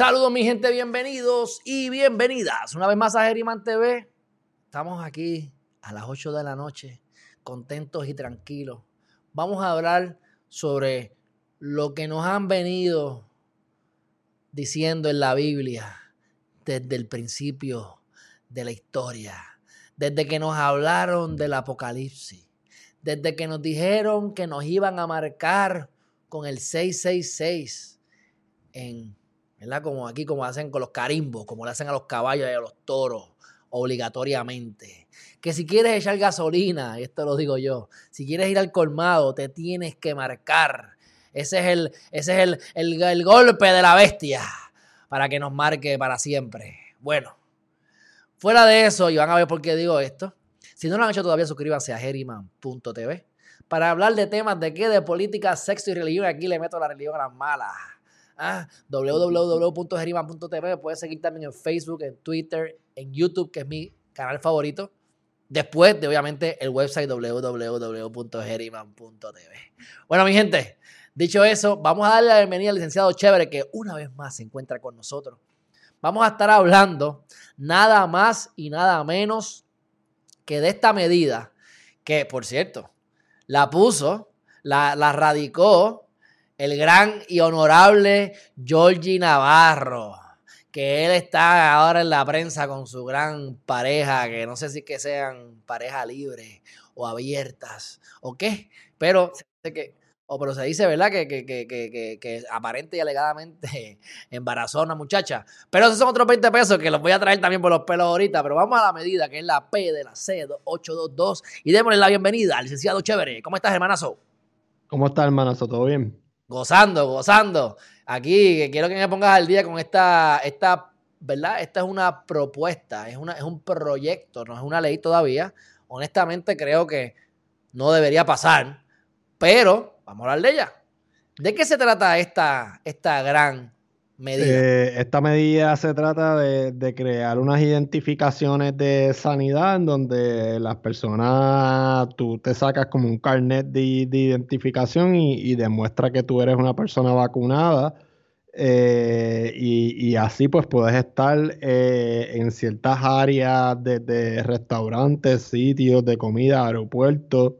Saludos mi gente, bienvenidos y bienvenidas una vez más a Geriman TV. Estamos aquí a las 8 de la noche, contentos y tranquilos. Vamos a hablar sobre lo que nos han venido diciendo en la Biblia desde el principio de la historia, desde que nos hablaron del Apocalipsis, desde que nos dijeron que nos iban a marcar con el 666 en ¿verdad? Como aquí, como hacen con los carimbos, como le hacen a los caballos y a los toros, obligatoriamente. Que si quieres echar gasolina, y esto lo digo yo, si quieres ir al colmado, te tienes que marcar. Ese es el, ese es el, el, golpe de la bestia para que nos marque para siempre. Bueno, fuera de eso, y van a ver por qué digo esto. Si no lo han hecho todavía, suscríbanse a Geriman.tv para hablar de temas de qué, de política, sexo y religión. Aquí le meto la religión a las malas. Ah, www.geriman.tv. Puedes seguir también en Facebook, en Twitter, en YouTube, que es mi canal favorito. Después de, obviamente, el website www.geriman.tv. Bueno, mi gente, dicho eso, vamos a darle la bienvenida al licenciado Chévere, que una vez más se encuentra con nosotros. Vamos a estar hablando nada más y nada menos que de esta medida, que por cierto, la puso, la, la radicó el gran y honorable Georgie Navarro, que él está ahora en la prensa con su gran pareja, que no sé si que sean pareja libre o abiertas o qué, pero que, o pero se dice, ¿verdad? Que, que, que, que, aparente y alegadamente embarazó una muchacha. Pero esos son otros 20 pesos que los voy a traer también por los pelos ahorita. Pero vamos a la medida, que es la P de la C 822. Y démosle la bienvenida al licenciado Chévere. ¿Cómo estás, hermanazo? ¿Cómo estás, hermanazo? ¿Todo bien? Gozando, gozando. Aquí quiero que me pongas al día con esta, esta, ¿verdad? Esta es una propuesta, es, una, es un proyecto, no es una ley todavía. Honestamente creo que no debería pasar, pero vamos a hablar de ella. ¿De qué se trata esta, esta gran eh, esta medida se trata de, crear unas identificaciones de sanidad en donde las personas, tú te sacas como un carnet de, identificación y, demuestra que tú eres una persona vacunada. Eh, y, así pues puedes estar eh, en ciertas áreas de, restaurantes, sitios de comida, aeropuertos,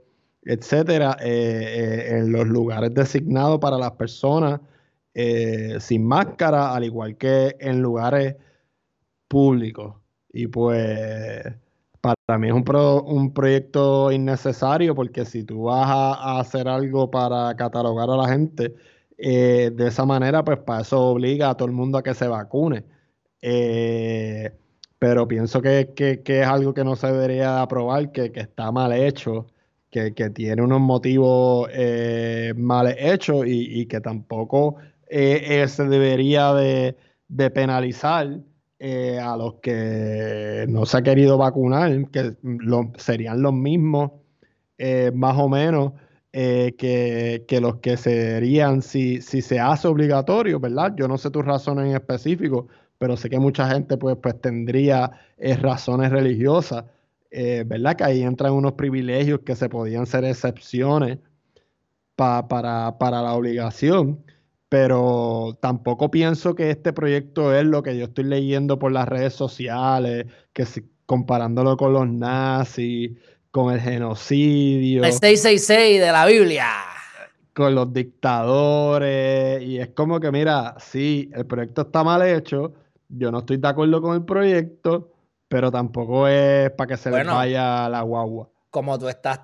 etcétera, en los lugares designados para las personas eh, sin máscara, al igual que en lugares públicos. Y pues para mí es un, un proyecto innecesario porque si tú vas a, hacer algo para catalogar a la gente eh, de esa manera, pues para eso obliga a todo el mundo a que se vacune. Eh, pero pienso que, es algo que no se debería aprobar, que, está mal hecho, que, tiene unos motivos mal hechos y, que tampoco eh, eh, se debería de, penalizar eh, a los que no se ha querido vacunar, que serían los mismos, más o menos, que, los que serían si, si se hace obligatorio, ¿verdad? Yo no sé tus razones en específico, pero sé que mucha gente pues, pues tendría razones religiosas, ¿verdad? Que ahí entran unos privilegios que se podían ser excepciones para, para la obligación pero tampoco pienso que este proyecto es lo que yo estoy leyendo por las redes sociales, que si, comparándolo con los nazis, con el genocidio. El 666 de la Biblia. Con los dictadores. Y es como que, mira, sí, el proyecto está mal hecho. Yo no estoy de acuerdo con el proyecto, pero tampoco es para que se le vaya la guagua. Como tú estás,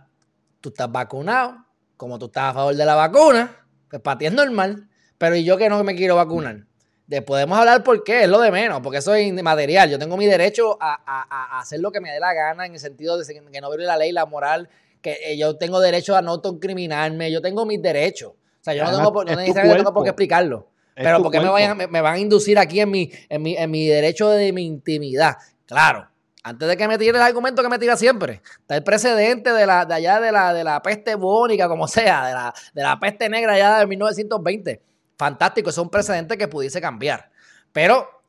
tú estás vacunado, como tú estás a favor de la vacuna, pues para ti es normal. Pero yo que no me quiero vacunar. De, podemos hablar por qué, es lo de menos, porque eso es inmaterial. Yo tengo mi derecho a, hacer lo que me dé la gana en el sentido de que no viole la ley, la moral, que eh, yo tengo derecho a no criminarme, yo tengo mis derechos. O sea, yo no tengo, por, qué explicarlo. pero porque me, vayan, me, van a inducir aquí en mi, en, mi, en mi derecho de mi intimidad. Claro, antes de que me tire el argumento que me tira siempre, está el precedente de, la, de allá de la, de la peste bónica, como sea, de la, de la peste negra allá de 1920 fantástico, es un precedente que pudiese cambiar. Pero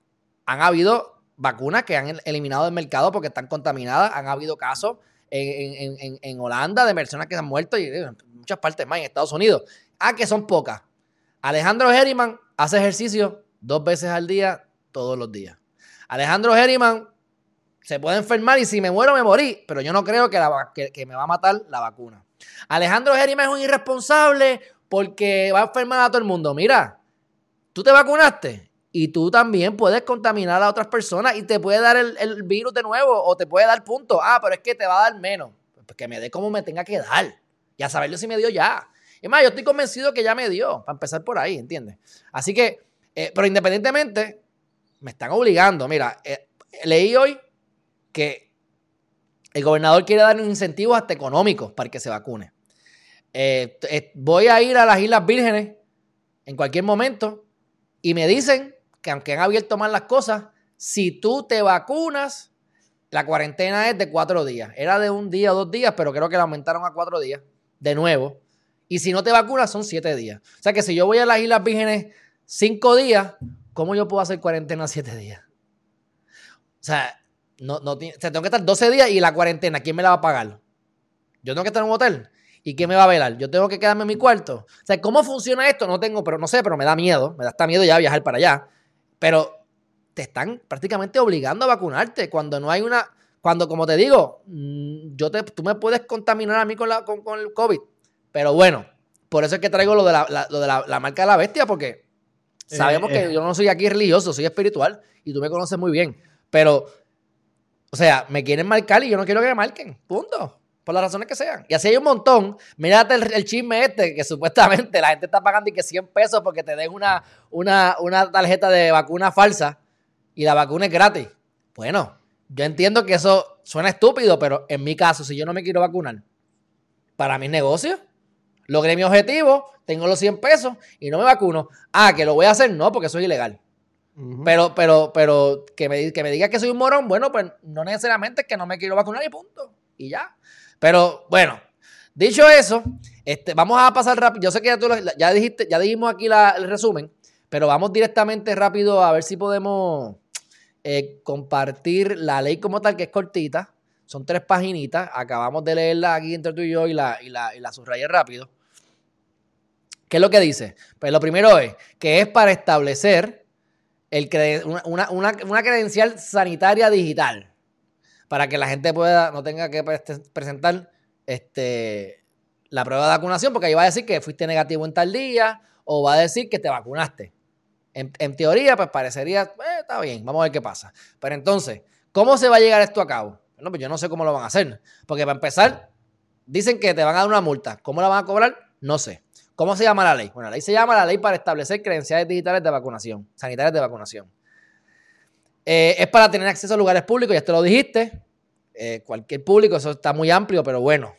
han habido vacunas que han eliminado del mercado porque están contaminadas, han habido casos en, Holanda de personas que han muerto y en muchas partes más, en Estados Unidos. Ah, que son pocas. Alejandro Herriman hace ejercicio dos veces al día, todos los días. Alejandro Herriman se puede enfermar y si me muero me morí, pero yo no creo que, que, me va a matar la vacuna. Alejandro Herriman es un irresponsable porque va a enfermar a todo el mundo. Mira, tú te vacunaste y tú también puedes contaminar a otras personas y te puede dar el, virus de nuevo o te puede dar punto. Ah, pero es que te va a dar menos. Pues que me dé como me tenga que dar. Ya saberlo si me dio ya. Es más, yo estoy convencido que ya me dio, para empezar por ahí, ¿entiendes? Así que, eh, pero independientemente, me están obligando. Mira, eh, leí hoy que el gobernador quiere dar un incentivo hasta económicos para que se vacune. Eh, voy a ir a las Islas Vírgenes en cualquier momento y me dicen que aunque han abierto mal las cosas, si tú te vacunas, la cuarentena es de cuatro días. Era de un día o dos días, pero creo que la aumentaron a cuatro días de nuevo. Y si no te vacunas, son siete días. O sea que si yo voy a las Islas Vírgenes cinco días, ¿cómo yo puedo hacer cuarentena siete días? O sea, no, no, tengo que estar 12 días y la cuarentena, ¿quién me la va a pagar? Yo tengo que estar en un hotel. ¿Y quién me va a velar? Yo tengo que quedarme en mi cuarto. O sea, ¿cómo funciona esto? No tengo, pero no sé, pero me da miedo. Me da hasta miedo ya viajar para allá. Pero te están prácticamente obligando a vacunarte cuando no hay una. Cuando, como te digo, mm, yo te, tú me puedes contaminar a mí con, la, con, el COVID. Pero bueno, por eso es que traigo lo de la, lo de la, marca de la bestia, porque sabemos que eh, eh. yo no soy aquí religioso, soy espiritual y tú me conoces muy bien. Pero, o sea, me quieren marcar y yo no quiero que me marquen. Punto por las razones que sean. Y así hay un montón. Mírate el, chisme este, que supuestamente la gente está pagando y que 100 pesos porque te den una, una, una tarjeta de vacuna falsa y la vacuna es gratis. Bueno, yo entiendo que eso suena estúpido, pero en mi caso, si yo no me quiero vacunar para mis negocios, logré mi objetivo, tengo los 100 pesos y no me vacuno. Ah, que lo voy a hacer, no, porque soy ilegal. Pero, pero, pero que me, que me diga que soy un morón, bueno, pues no necesariamente es que no me quiero vacunar y punto. Y ya. Pero bueno, dicho eso, este, vamos a pasar rápido. Yo sé que ya, tú ya dijiste, ya dijimos aquí el resumen, pero vamos directamente rápido a ver si podemos eh, compartir la ley como tal, que es cortita. Son tres paginitas. Acabamos de leerla aquí entre tú y yo y la, y la, y la subrayé rápido. ¿Qué es lo que dice? Pues lo primero es que es para establecer el una, una credencial sanitaria digital para que la gente pueda, no tenga que presentar este, la prueba de vacunación, porque ahí va a decir que fuiste negativo en tal día o va a decir que te vacunaste. En, teoría, pues parecería, eh, está bien, vamos a ver qué pasa. Pero entonces, ¿cómo se va a llegar esto a cabo? Bueno, pues yo no sé cómo lo van a hacer. Porque para empezar, dicen que te van a dar una multa. ¿Cómo la van a cobrar? No sé. ¿Cómo se llama la ley? Bueno, la ley se llama la ley para establecer credenciales digitales de vacunación, sanitarias de vacunación. Eh, es para tener acceso a lugares públicos, ya te lo dijiste. Eh, cualquier público, eso está muy amplio, pero bueno,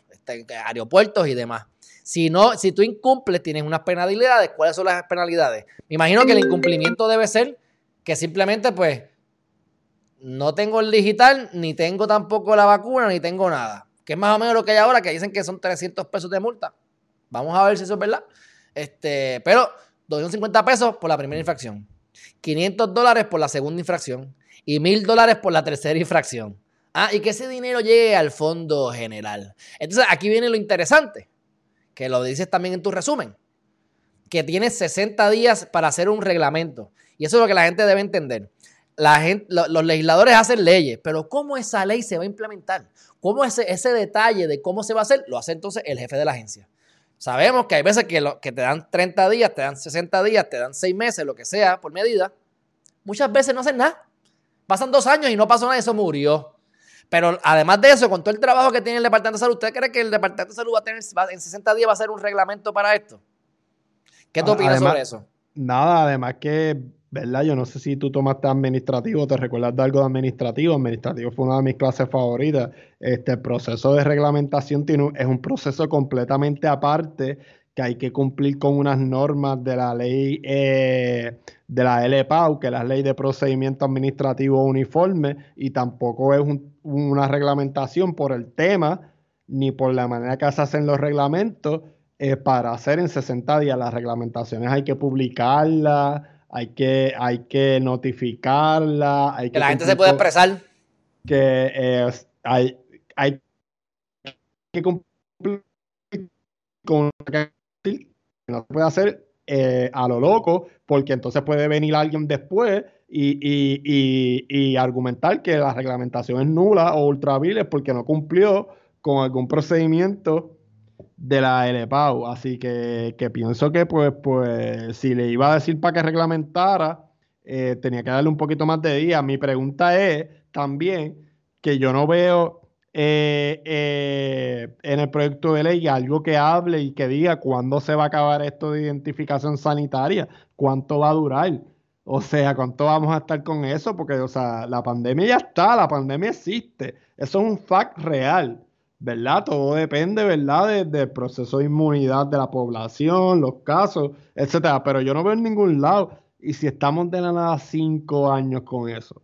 aeropuertos y demás. Si no, si tú incumples, tienes unas penalidades. ¿Cuáles son las penalidades? Me imagino que el incumplimiento debe ser que simplemente, pues, no tengo el digital, ni tengo tampoco la vacuna, ni tengo nada. Que es más o menos lo que hay ahora, que dicen que son 300 pesos de multa. Vamos a ver si eso es verdad. Este, pero 250 pesos por la primera infracción. 500 dólares por la segunda infracción y 1000 dólares por la tercera infracción. Ah, y que ese dinero llegue al fondo general. Entonces, aquí viene lo interesante, que lo dices también en tu resumen, que tienes 60 días para hacer un reglamento. Y eso es lo que la gente debe entender. Los legisladores hacen leyes, pero ¿cómo esa ley se va a implementar? ¿Cómo ese, ese detalle de cómo se va a hacer? Lo hace entonces el jefe de la agencia. Sabemos que hay veces que, que te dan 30 días, te dan 60 días, te dan 6 meses, lo que sea, por medida. Muchas veces no hacen nada. Pasan dos años y no pasó nada y eso murió. Pero además de eso, con todo el trabajo que tiene el Departamento de Salud, ¿usted cree que el Departamento de Salud va a tener, en 60 días va a hacer un reglamento para esto? ¿Qué tú opinas sobre eso? Nada, además que, ¿verdad? Yo no sé si tú tomaste administrativo, te recuerdas de algo de administrativo. Administrativo fue una de mis clases favoritas. Este proceso de reglamentación tiene es un proceso completamente aparte que hay que cumplir con unas normas de la ley eh, de la LPAU, que es la ley de procedimiento administrativo uniforme, y tampoco es una reglamentación por el tema ni por la manera que se hacen los reglamentos eh, para hacer en 60 días. Las reglamentaciones hay que publicarlas, hay que, hay que notificarlas. Hay que, la gente se puede expresar. Que eh, hay, hay que cumplir con no se puede hacer eh, a lo loco, porque entonces puede venir alguien después y, argumentar que la reglamentación es nula o ultraviles porque no cumplió con algún procedimiento de la LPAU. Así que, pienso que pues, pues si le iba a decir para que reglamentara, eh, tenía que darle un poquito más de día. Mi pregunta es también que yo no veo eh, eh, en el proyecto de ley algo que hable y que diga cuándo se va a acabar esto de identificación sanitaria, cuánto va a durar. O sea, ¿cuánto vamos a estar con eso? Porque, o sea, la pandemia ya está, la pandemia existe. Eso es un fact real, ¿verdad? Todo depende, ¿verdad? del proceso de inmunidad de la población, los casos, etcétera. Pero yo no veo en ningún lado. Y si estamos de la nada cinco años con eso,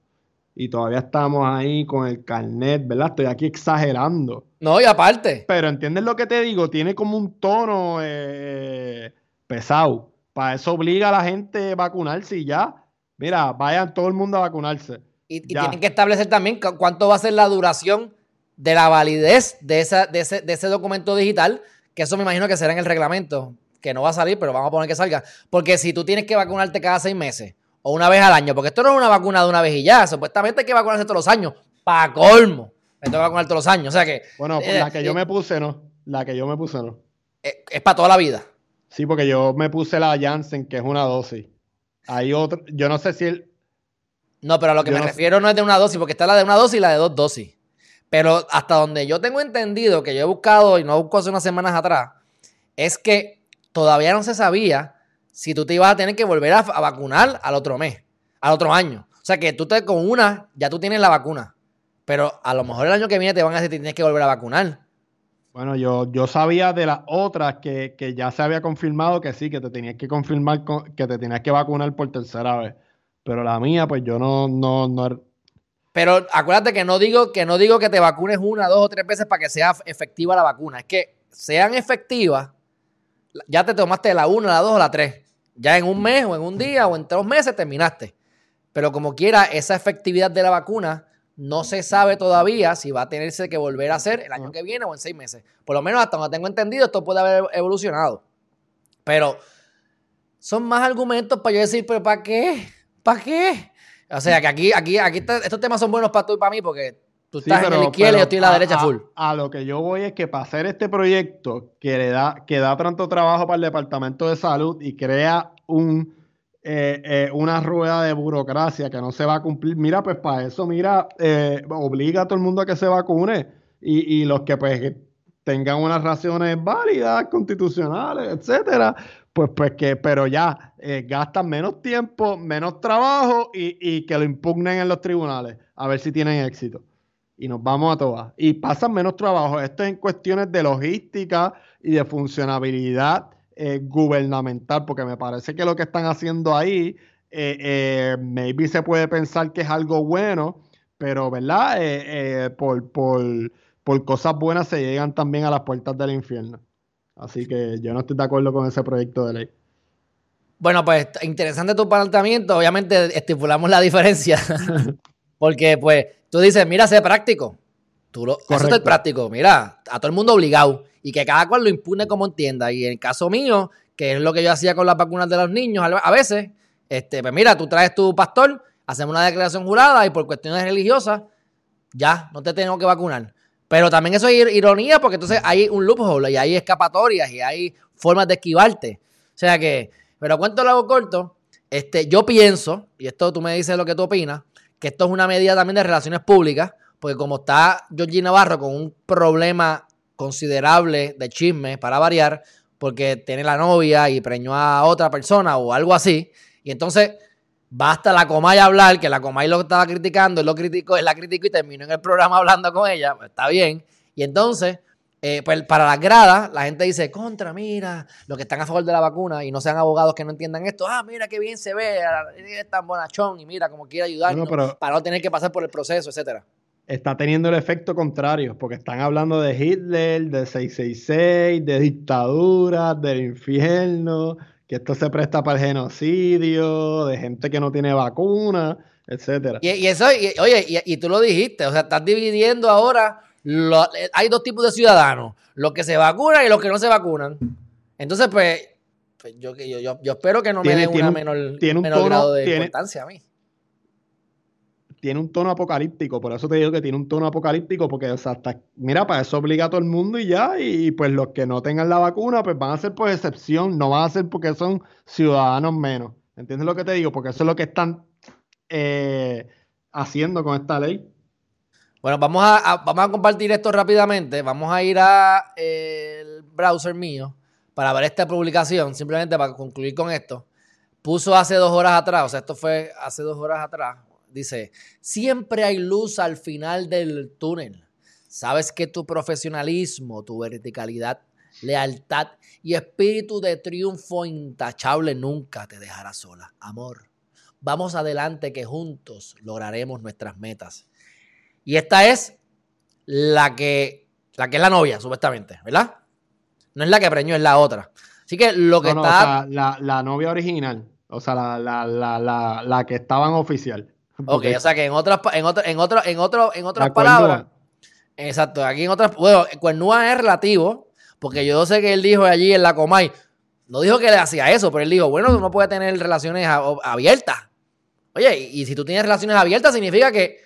y todavía estamos ahí con el carnet, ¿verdad? Estoy aquí exagerando. No, y aparte. Pero ¿entiendes lo que te digo? Tiene como un tono eh, pesado. Para eso obliga a la gente a vacunarse y ya. Mira, vayan todo el mundo a vacunarse. Y, tienen que establecer también cuánto va a ser la duración de la validez de, esa, de, ese, de ese documento digital, que eso me imagino que será en el reglamento, que no va a salir, pero vamos a poner que salga. Porque si tú tienes que vacunarte cada seis meses o una vez al año, porque esto no es una vacuna de una vez y ya, supuestamente hay que vacunarse todos los años, para colmo. Me tengo que vacunar todos los años, o sea que... Bueno, pues la que yo me puse no, la que yo me puse no. es para toda la vida. Sí, porque yo me puse la Janssen, que es una dosis. Hay otro, yo no sé si él. No, pero a lo que me refiero no es de una dosis, porque está la de una dosis y la de dos dosis. Pero hasta donde yo tengo entendido, que yo he buscado y no busco hace unas semanas atrás, es que todavía no se sabía si tú te ibas a tener que volver a, vacunar al otro mes, al otro año. O sea que tú te con una, ya tú tienes la vacuna. Pero a lo mejor el año que viene te van a decir que tienes que volver a vacunar. Bueno, yo, yo sabía de las otras que, ya se había confirmado que sí, que te tenías que confirmar que te tenías que vacunar por tercera vez. Pero la mía, pues yo no, no, no. Pero acuérdate que no digo que no digo que te vacunes una, dos o tres veces para que sea efectiva la vacuna. Es que sean efectivas, ya te tomaste la una, la dos o la tres. Ya en un mes o en un día o en tres meses terminaste. Pero como quiera, esa efectividad de la vacuna no se sabe todavía si va a tenerse que volver a hacer el año que viene o en seis meses. Por lo menos hasta donde tengo entendido, esto puede haber evolucionado. Pero son más argumentos para yo decir, pero ¿para qué? ¿Para qué? O sea, que aquí, aquí, aquí estos temas son buenos para tú y para mí porque tú estás en la izquierda y yo estoy en la derecha full. A, lo que yo voy es que para hacer este proyecto que le da, que da tanto trabajo para el Departamento de Salud y crea un eh, eh, una rueda de burocracia que no se va a cumplir. Mira, pues para eso, mira, eh, obliga a todo el mundo a que se vacune y, y los que pues tengan unas razones válidas, constitucionales, etcétera, pues, pues que, pero ya gastan menos tiempo, menos trabajo y, y, que lo impugnen en los tribunales, a ver si tienen éxito. Y nos vamos a todas. Y pasan menos trabajo. Esto es en cuestiones de logística y de funcionabilidad eh, gubernamental, porque me parece que lo que están haciendo ahí, eh, eh, maybe se puede pensar que es algo bueno, pero ¿verdad? por, por, cosas buenas se llegan también a las puertas del infierno. Así que yo no estoy de acuerdo con ese proyecto de ley. Bueno, pues interesante tu planteamiento. Obviamente estipulamos la diferencia. Porque, pues, tú dices, mira, sé práctico. Tú lo, eso es práctico. Mira, a todo el mundo obligado y que cada cual lo impune como entienda. Y en el caso mío, que es lo que yo hacía con las vacunas de los niños a veces, este, pues mira, tú traes tu pastor, hacemos una declaración jurada y por cuestiones religiosas, ya, no te tengo que vacunar. Pero también eso es ironía porque entonces hay un loophole y hay escapatorias y hay formas de esquivarte. O sea que, pero cuento lo hago corto, este, yo pienso, y esto tú me dices lo que tú opinas, que esto es una medida también de relaciones públicas, porque como está Georgie Navarro con un problema considerable de chisme para variar, porque tiene la novia y preñó a otra persona o algo así. Y entonces basta la Comay hablar, que la Comay lo estaba criticando, él lo criticó, él la criticó y terminó en el programa hablando con ella, pues está bien. Y entonces, eh, pues para las gradas, la gente dice, contra, mira, los que están a favor de la vacuna y no sean abogados que no entiendan esto, ah, mira qué bien se ve, es tan bonachón y mira cómo quiere ayudarnos para no tener que pasar por el proceso, etcétera está teniendo el efecto contrario, porque están hablando de Hitler, de 666, de dictadura, del infierno, que esto se presta para el genocidio, de gente que no tiene vacuna, etcétera. Y, eso, oye, y, tú lo dijiste, o sea, estás dividiendo ahora, hay dos tipos de ciudadanos, los que se vacunan y los que no se vacunan. Entonces, pues, pues yo, yo, yo, yo espero que no me den una menor, tiene un menor tono, grado de tiene, importancia a mí. Tiene un tono apocalíptico, por eso te digo que tiene un tono apocalíptico, porque, o sea, hasta, mira, para eso obliga a todo el mundo y ya, y, pues los que no tengan la vacuna, pues van a ser por excepción, no van a ser porque son ciudadanos menos. ¿Entiendes lo que te digo? Porque eso es lo que están eh, haciendo con esta ley. Bueno, vamos a, vamos a compartir esto rápidamente. Vamos a ir a eh, el browser mío para ver esta publicación, simplemente para concluir con esto. Puso hace dos horas atrás, o sea, esto fue hace dos horas atrás. Dice, siempre hay luz al final del túnel. Sabes que tu profesionalismo, tu verticalidad, lealtad y espíritu de triunfo intachable nunca te dejará sola. Amor, vamos adelante que juntos lograremos nuestras metas. Y esta es la que, la que es la novia, supuestamente, ¿verdad? No es la que preñó, es la otra. Así que lo que está. la, novia original. O sea, la, la, la, que estaba en oficial. Ok, o sea que en otras, en otro, en otro, en otro, en otras palabras. Exacto, aquí en otras. Bueno, Cuernúa es relativo, porque yo sé que él dijo allí en la Comay. No dijo que le hacía eso, pero él dijo, bueno, tú no puedes tener relaciones abiertas. Oye, y si tú tienes relaciones abiertas, significa que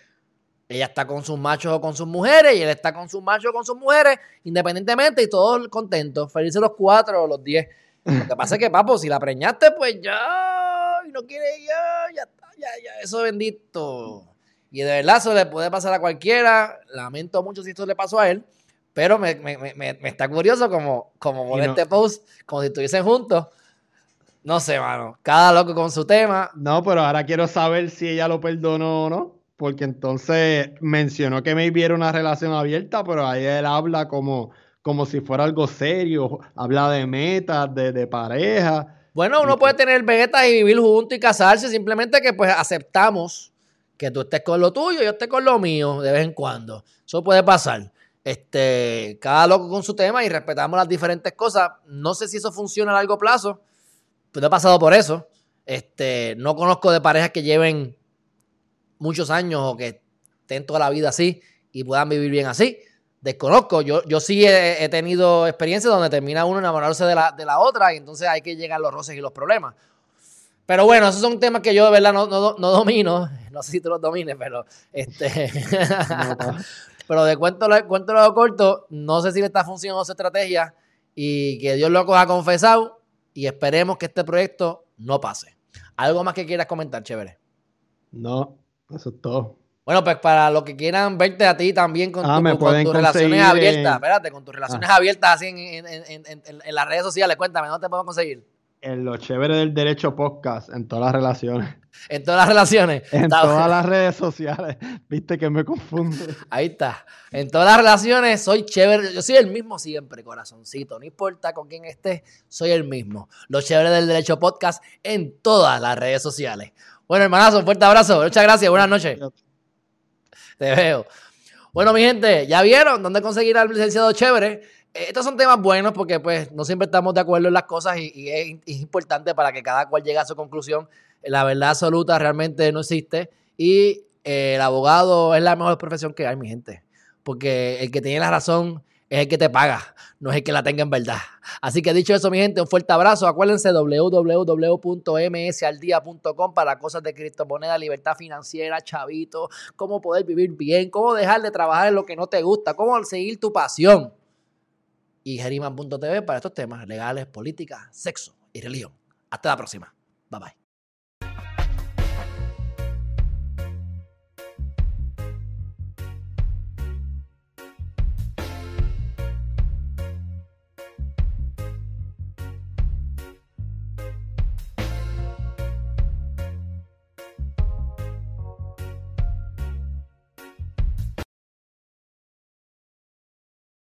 ella está con sus machos o con sus mujeres y él está con sus machos o con sus mujeres, independientemente y todos contentos, felices los cuatro o los diez. Lo que pasa es que, papo, si la preñaste, pues ya, y no quiere ya, ya está, ya, ya, eso bendito. Y de verdad eso le puede pasar a cualquiera. Lamento mucho si esto le pasó a él, pero me, está curioso como, como por este post, como si estuviesen juntos. No sé, mano. Cada loco con su tema. No, pero ahora quiero saber si ella lo perdonó o no porque entonces mencionó que me viera una relación abierta, pero ahí él habla como, como si fuera algo serio, habla de metas, de, pareja. Bueno, uno puede tener vegetas y vivir juntos y casarse, simplemente que pues aceptamos que tú estés con lo tuyo y yo esté con lo mío de vez en cuando. Eso puede pasar. Este, cada loco con su tema y respetamos las diferentes cosas. No sé si eso funciona a largo plazo, pero he pasado por eso. Este, no conozco de parejas que lleven muchos años o que estén toda la vida así y puedan vivir bien así. Desconozco, yo, yo sí he, tenido experiencias donde termina uno enamorarse de la, de la otra y entonces hay que llegar los roces y los problemas. Pero bueno, esos son temas que yo de verdad no, no, domino. No sé si tú los domines, pero este. pero de cuento, cuento lo corto, no sé si le está funcionando su estrategia y que Dios lo ha confesado y esperemos que este proyecto no pase. ¿Algo más que quieras comentar, chévere? No, eso es todo. Bueno, pues para los que quieran verte a ti también con, ah, tus relaciones abiertas, espérate, con tus relaciones ah. abiertas así en, las redes sociales, cuéntame, ¿dónde te podemos conseguir? En lo chévere del derecho podcast, en todas las relaciones. En todas las relaciones. En todas las redes sociales. Viste que me confundo. Ahí está. En todas las relaciones soy chévere. Yo soy el mismo siempre, corazoncito. No importa con quién esté, soy el mismo. Lo chévere del derecho podcast en todas las redes sociales. Bueno, hermanazo, fuerte abrazo. Muchas gracias. Buenas noches. Te veo. Bueno, mi gente, ¿ya vieron dónde conseguir al licenciado chévere? Eh, estos son temas buenos porque pues no siempre estamos de acuerdo en las cosas y, es, importante para que cada cual llegue a su conclusión. La verdad absoluta realmente no existe y eh, el abogado es la mejor profesión que hay, mi gente. Porque el que tiene la razón es el que te paga, no es el que la tenga en verdad. Así que dicho eso, mi gente, un fuerte abrazo. Acuérdense www.msaldia.com para cosas de criptomonedas, libertad financiera, chavito, cómo poder vivir bien, cómo dejar de trabajar en lo que no te gusta, cómo seguir tu pasión. Y Geriman.tv para estos temas legales, política, sexo y religión. Hasta la próxima. Bye bye.